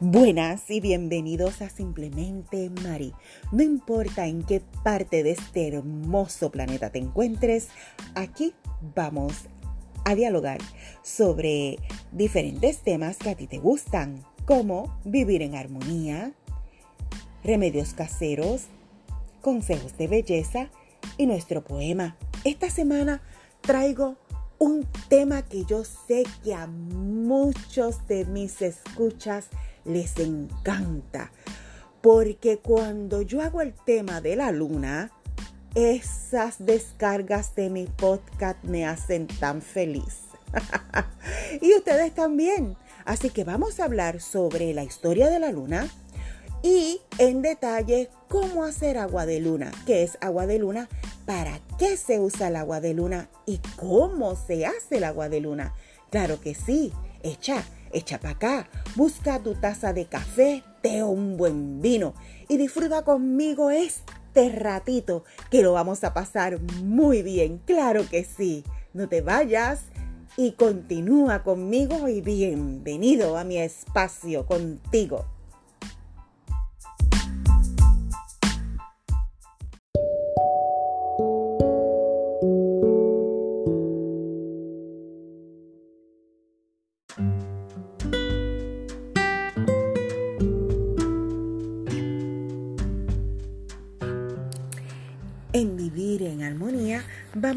Buenas y bienvenidos a Simplemente Mari. No importa en qué parte de este hermoso planeta te encuentres, aquí vamos a dialogar sobre diferentes temas que a ti te gustan, como vivir en armonía, remedios caseros, consejos de belleza y nuestro poema. Esta semana traigo un tema que yo sé que a muchos de mis escuchas les encanta. Porque cuando yo hago el tema de la luna, esas descargas de mi podcast me hacen tan feliz. y ustedes también. Así que vamos a hablar sobre la historia de la luna y en detalle cómo hacer agua de luna, qué es agua de luna, para qué se usa el agua de luna y cómo se hace el agua de luna. Claro que sí, echa, echa para acá, busca tu taza de café, o un buen vino y disfruta conmigo este ratito que lo vamos a pasar muy bien, claro que sí. No te vayas y continúa conmigo y bienvenido a mi espacio contigo.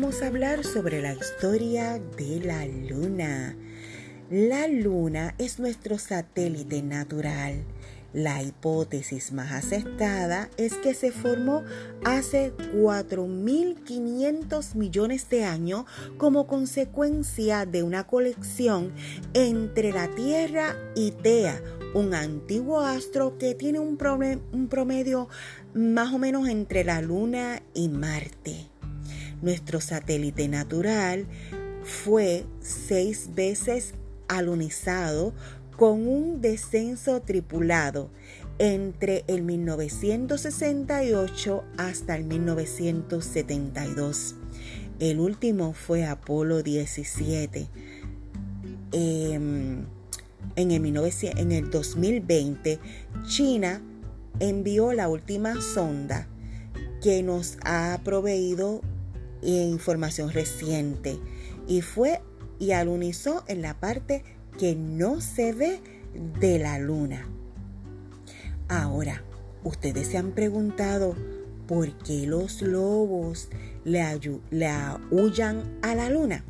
Vamos a hablar sobre la historia de la luna. La luna es nuestro satélite natural. La hipótesis más aceptada es que se formó hace 4.500 millones de años como consecuencia de una colección entre la Tierra y Tea, un antiguo astro que tiene un, promedio más o menos entre la Luna y Marte. Nuestro satélite natural fue seis veces alunizado con un descenso tripulado entre el 1968 hasta el 1972. El último fue Apolo 17. Em, en, el en el 2020, China envió la última sonda que nos ha proveído información reciente y fue y alunizó en la parte que no se ve de la luna. Ahora, ustedes se han preguntado por qué los lobos le, le aullan a la luna.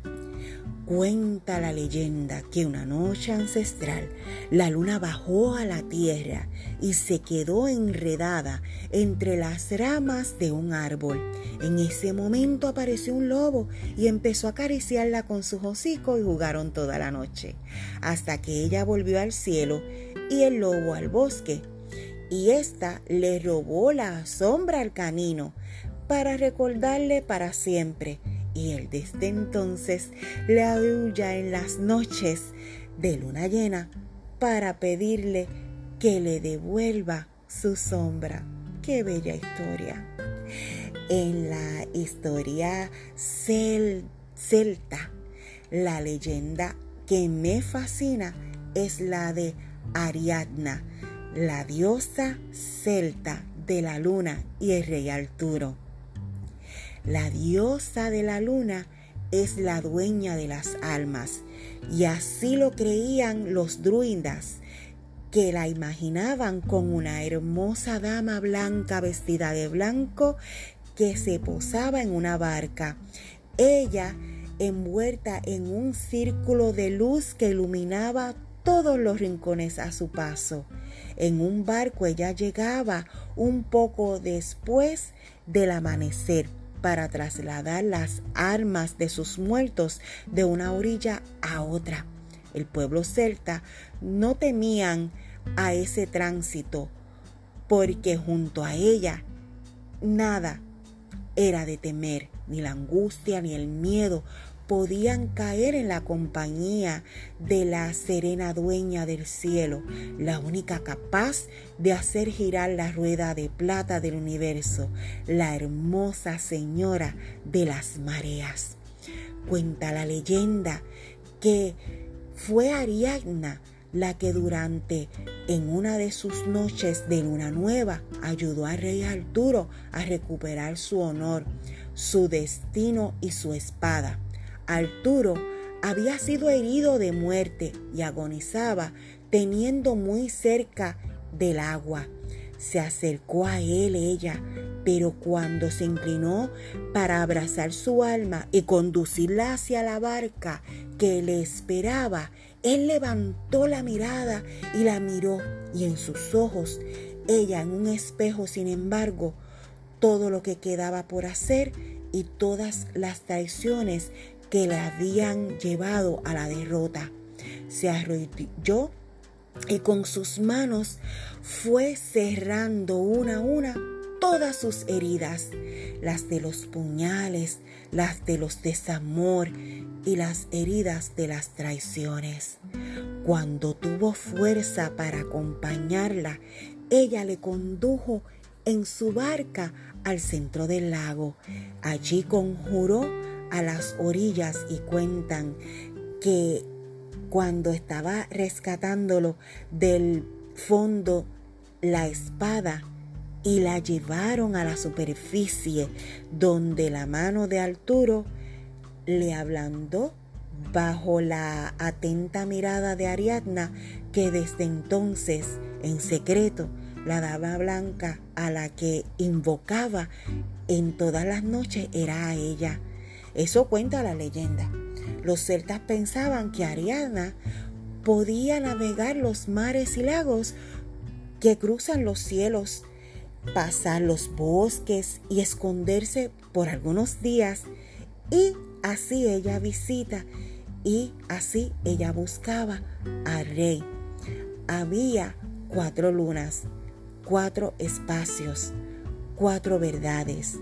Cuenta la leyenda que una noche ancestral la luna bajó a la tierra y se quedó enredada entre las ramas de un árbol. En ese momento apareció un lobo y empezó a acariciarla con sus hocicos y jugaron toda la noche, hasta que ella volvió al cielo y el lobo al bosque. Y ésta le robó la sombra al canino para recordarle para siempre y él desde entonces le aúlla en las noches de luna llena para pedirle que le devuelva su sombra. Qué bella historia. En la historia celta, la leyenda que me fascina es la de Ariadna, la diosa celta de la luna y el rey Arturo. La diosa de la luna es la dueña de las almas y así lo creían los druidas que la imaginaban con una hermosa dama blanca vestida de blanco que se posaba en una barca. Ella envuelta en un círculo de luz que iluminaba todos los rincones a su paso. En un barco ella llegaba un poco después del amanecer para trasladar las armas de sus muertos de una orilla a otra. El pueblo celta no temían a ese tránsito porque junto a ella nada era de temer, ni la angustia ni el miedo, podían caer en la compañía de la serena dueña del cielo, la única capaz de hacer girar la rueda de plata del universo, la hermosa señora de las mareas. Cuenta la leyenda que fue Ariadna la que durante en una de sus noches de luna nueva ayudó al rey Arturo a recuperar su honor, su destino y su espada. Arturo había sido herido de muerte y agonizaba teniendo muy cerca del agua. Se acercó a él ella, pero cuando se inclinó para abrazar su alma y conducirla hacia la barca que le esperaba, él levantó la mirada y la miró, y en sus ojos, ella en un espejo, sin embargo, todo lo que quedaba por hacer y todas las traiciones que le habían llevado a la derrota. Se arrodilló y con sus manos fue cerrando una a una todas sus heridas, las de los puñales, las de los desamor y las heridas de las traiciones. Cuando tuvo fuerza para acompañarla, ella le condujo en su barca al centro del lago. Allí conjuró a las orillas y cuentan que cuando estaba rescatándolo del fondo la espada y la llevaron a la superficie donde la mano de Arturo le ablandó bajo la atenta mirada de Ariadna que desde entonces en secreto la dama blanca a la que invocaba en todas las noches era a ella. Eso cuenta la leyenda. Los celtas pensaban que Ariadna podía navegar los mares y lagos que cruzan los cielos, pasar los bosques y esconderse por algunos días y así ella visita y así ella buscaba al rey. Había cuatro lunas, cuatro espacios, cuatro verdades,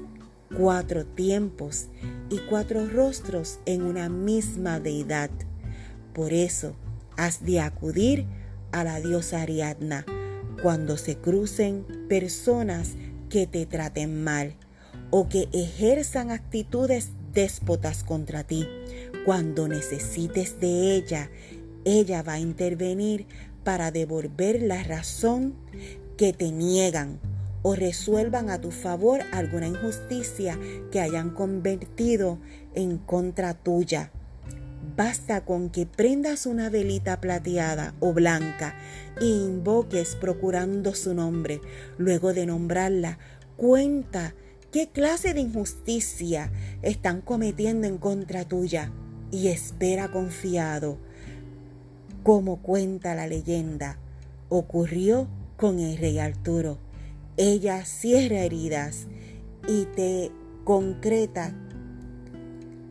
cuatro tiempos y cuatro rostros en una misma deidad. Por eso has de acudir a la diosa Ariadna cuando se crucen personas que te traten mal o que ejerzan actitudes déspotas contra ti. Cuando necesites de ella, ella va a intervenir para devolver la razón que te niegan o resuelvan a tu favor alguna injusticia que hayan convertido en contra tuya. Basta con que prendas una velita plateada o blanca e invoques procurando su nombre. Luego de nombrarla, cuenta qué clase de injusticia están cometiendo en contra tuya y espera confiado. Como cuenta la leyenda, ocurrió con el rey Arturo ella cierra heridas y te concreta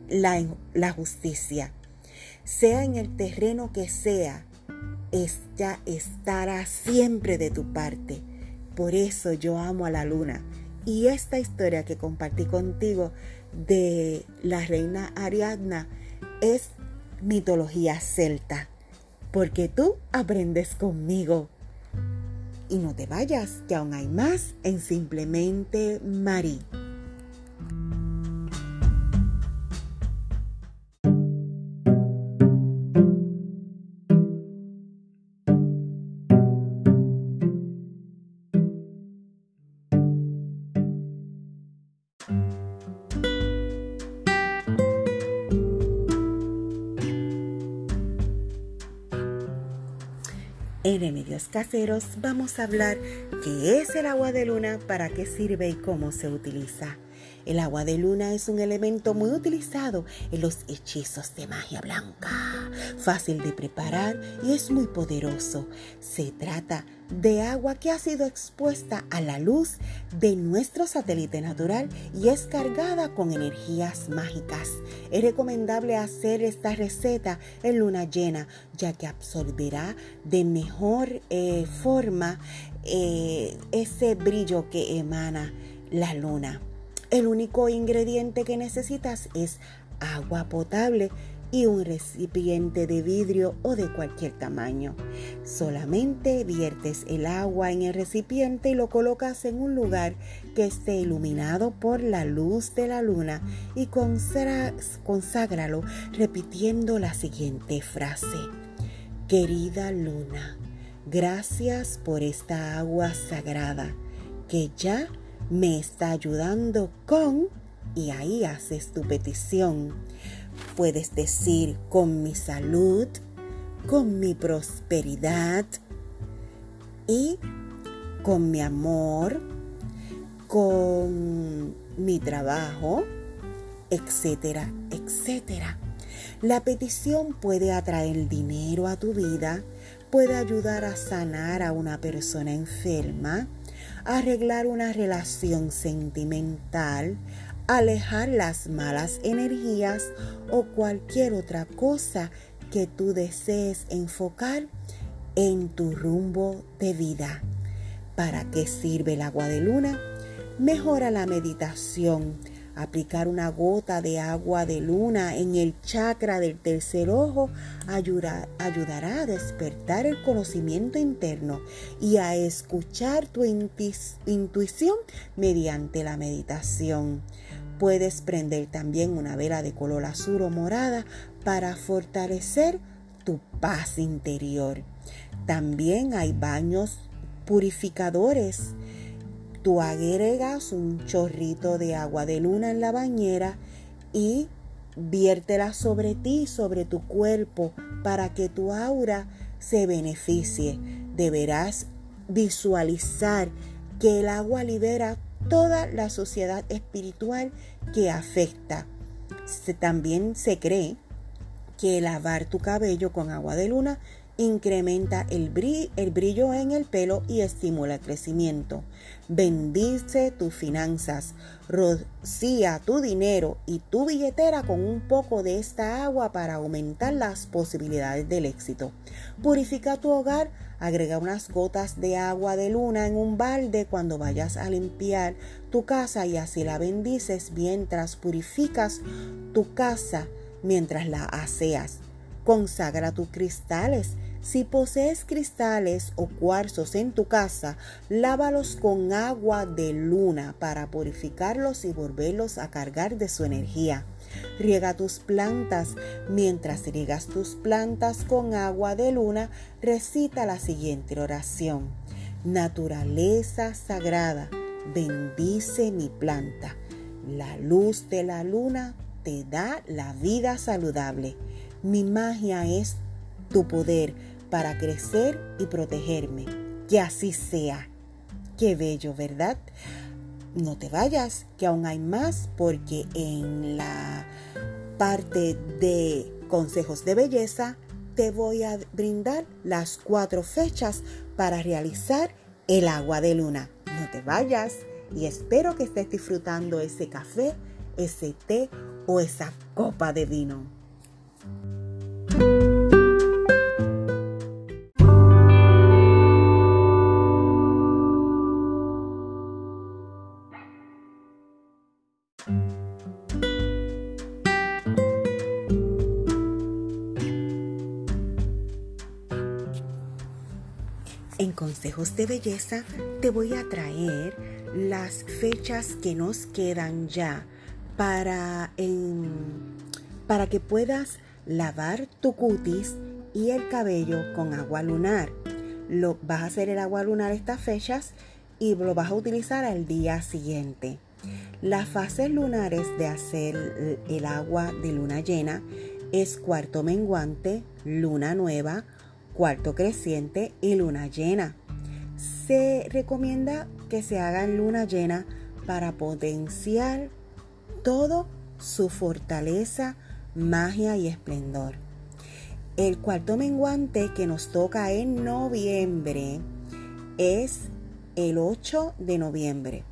la, justicia. Sea en el terreno que sea, ella estará siempre de tu parte. Por eso yo amo a la luna. Y esta historia que compartí contigo de la reina Ariadna es mitología celta. Porque tú aprendes conmigo. Y no te vayas, que aún hay más en Simplemente Mari. En Remedios Caseros vamos a hablar qué es el agua de luna, para qué sirve y cómo se utiliza. El agua de luna es un elemento muy utilizado en los hechizos de magia blanca, fácil de preparar y es muy poderoso. Se trata de agua que ha sido expuesta a la luz de nuestro satélite natural y es cargada con energías mágicas. Es recomendable hacer esta receta en luna llena, ya que absorberá de mejor eh, forma eh, ese brillo que emana la luna. El único ingrediente que necesitas es agua potable y un recipiente de vidrio o de cualquier tamaño. Solamente viertes el agua en el recipiente y lo colocas en un lugar que esté iluminado por la luz de la luna y conságralo repitiendo la siguiente frase. Querida luna, gracias por esta agua sagrada que ya me está ayudando con, y ahí haces tu petición. Puedes decir con mi salud, con mi prosperidad y con mi amor, con mi trabajo, etcétera, etcétera. La petición puede atraer dinero a tu vida, puede ayudar a sanar a una persona enferma, arreglar una relación sentimental, alejar las malas energías o cualquier otra cosa que tú desees enfocar en tu rumbo de vida. ¿Para qué sirve el agua de luna? Mejora la meditación. Aplicar una gota de agua de luna en el chakra del tercer ojo ayudará a despertar el conocimiento interno y a escuchar tu intuición mediante la meditación. Puedes prender también una vela de color azul o morada para fortalecer tu paz interior. También hay baños purificadores. Tú agregas un chorrito de agua de luna en la bañera y viértela sobre ti, sobre tu cuerpo, para que tu aura se beneficie. Deberás visualizar que el agua libera toda la sociedad espiritual que afecta. también se cree que lavar tu cabello con agua de luna incrementa el brillo, en el pelo y estimula el crecimiento. Bendice tus finanzas, rocía tu dinero y tu billetera con un poco de esta agua para aumentar las posibilidades del éxito. Purifica tu hogar, agrega unas gotas de agua de luna en un balde cuando vayas a limpiar tu casa y así la bendices mientras purificas tu casa mientras la aseas. Consagra tus cristales. Si posees cristales o cuarzos en tu casa, lávalos con agua de luna para purificarlos y volverlos a cargar de su energía. Riega tus plantas. Mientras riegas tus plantas con agua de luna, recita la siguiente oración. Naturaleza sagrada, bendice mi planta. La luz de la luna te da la vida saludable. Mi magia es tu poder para crecer y protegerme. Que así sea. Qué bello, ¿verdad? No te vayas, que aún hay más porque en la parte de consejos de belleza te voy a brindar las cuatro fechas para realizar el agua de luna. No te vayas y espero que estés disfrutando ese café, ese té o esa copa de vino. Consejos de belleza te voy a traer las fechas que nos quedan ya para, para que puedas lavar tu cutis y el cabello con agua lunar. Lo, vas a hacer el agua lunar estas fechas y lo vas a utilizar al día siguiente. Las fases lunares de hacer el agua de luna llena es cuarto menguante, luna nueva, cuarto creciente y luna llena. Se recomienda que se haga en luna llena para potenciar todo su fortaleza, magia y esplendor. El cuarto menguante que nos toca en noviembre es el 8 de noviembre.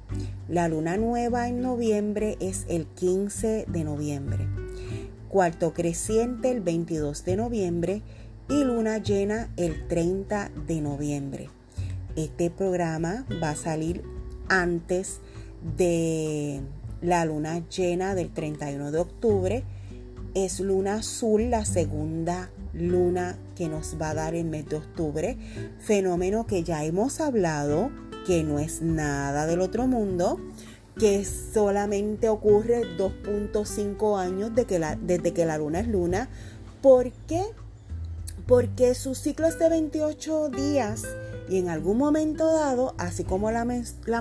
La luna nueva en noviembre es el 15 de noviembre. Cuarto creciente el 22 de noviembre y luna llena el 30 de noviembre. Este programa va a salir antes de la luna llena del 31 de octubre es luna azul, la segunda luna que nos va a dar el mes de octubre, fenómeno que ya hemos hablado, que no es nada del otro mundo, que solamente ocurre 2.5 años de que la, desde que la luna es luna. ¿Por qué? Porque su ciclo es de 28 días y en algún momento dado, así como la,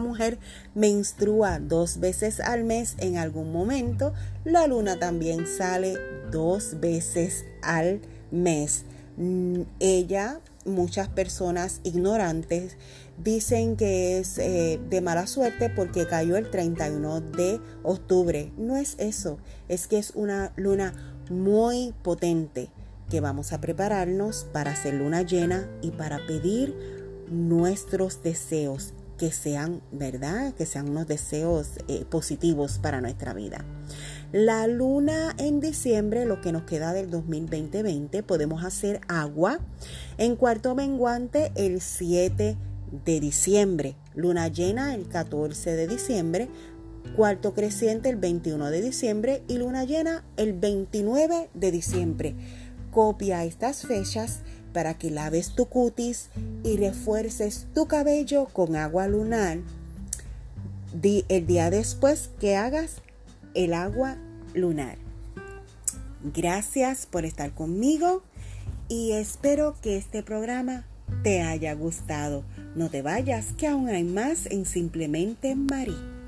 mujer menstrua dos veces al mes, en algún momento la luna también sale dos veces al mes. Mm, ella, muchas personas ignorantes, dicen que es eh, de mala suerte porque cayó el 31 de octubre. No es eso, es que es una luna muy potente que vamos a prepararnos para hacer luna llena y para pedir nuestros deseos que sean, ¿verdad? Que sean unos deseos eh, positivos para nuestra vida. La luna en diciembre, lo que nos queda del 2020, podemos hacer agua. En cuarto menguante, el 7 de diciembre. Luna llena el 14 de diciembre. Cuarto creciente el 21 de diciembre y luna llena el 29 de diciembre. Copia estas fechas para que laves tu cutis y refuerces tu cabello con agua lunar el día después que hagas el agua lunar. Gracias por estar conmigo y espero que este programa te haya gustado. No te vayas, que aún hay más en Simplemente Marí.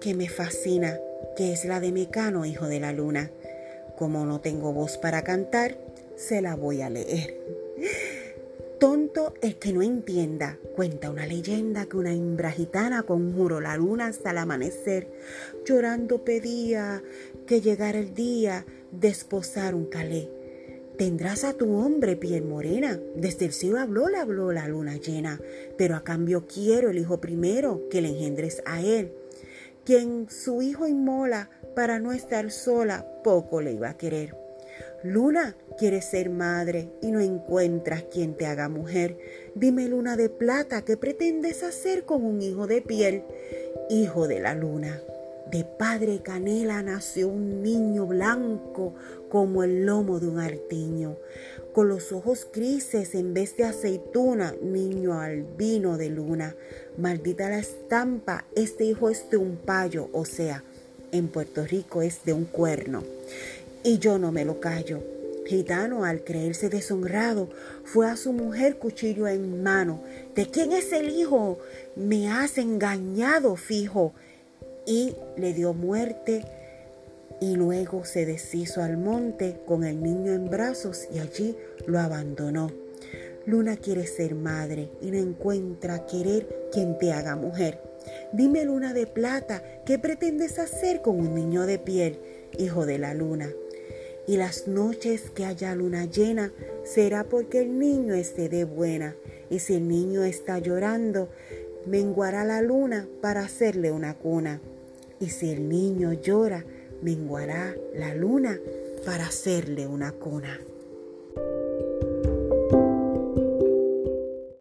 Que me fascina, que es la de Mecano, hijo de la luna. Como no tengo voz para cantar, se la voy a leer. Tonto el que no entienda, cuenta una leyenda que una hembra gitana conjuró la luna hasta el amanecer, llorando pedía que llegara el día de esposar un calé Tendrás a tu hombre piel morena. Desde el cielo habló, le habló la luna llena. Pero a cambio quiero el hijo primero, que le engendres a él. Quien su hijo inmola para no estar sola, poco le iba a querer. Luna, quieres ser madre y no encuentras quien te haga mujer. Dime, luna de plata, ¿qué pretendes hacer con un hijo de piel? Hijo de la luna. De padre canela nació un niño blanco como el lomo de un artiño, con los ojos grises en vez de aceituna, niño albino de luna. Maldita la estampa, este hijo es de un payo, o sea, en Puerto Rico es de un cuerno. Y yo no me lo callo. Gitano, al creerse deshonrado, fue a su mujer cuchillo en mano. ¿De quién es el hijo? Me has engañado, fijo y le dio muerte y luego se deshizo al monte con el niño en brazos y allí lo abandonó. Luna quiere ser madre y no encuentra querer quien te haga mujer. Dime, luna de plata, ¿qué pretendes hacer con un niño de piel, hijo de la luna? Y las noches que haya luna llena será porque el niño esté de buena. Y si el niño está llorando, menguará la luna para hacerle una cuna. Y si el niño llora, menguará la luna para hacerle una cuna.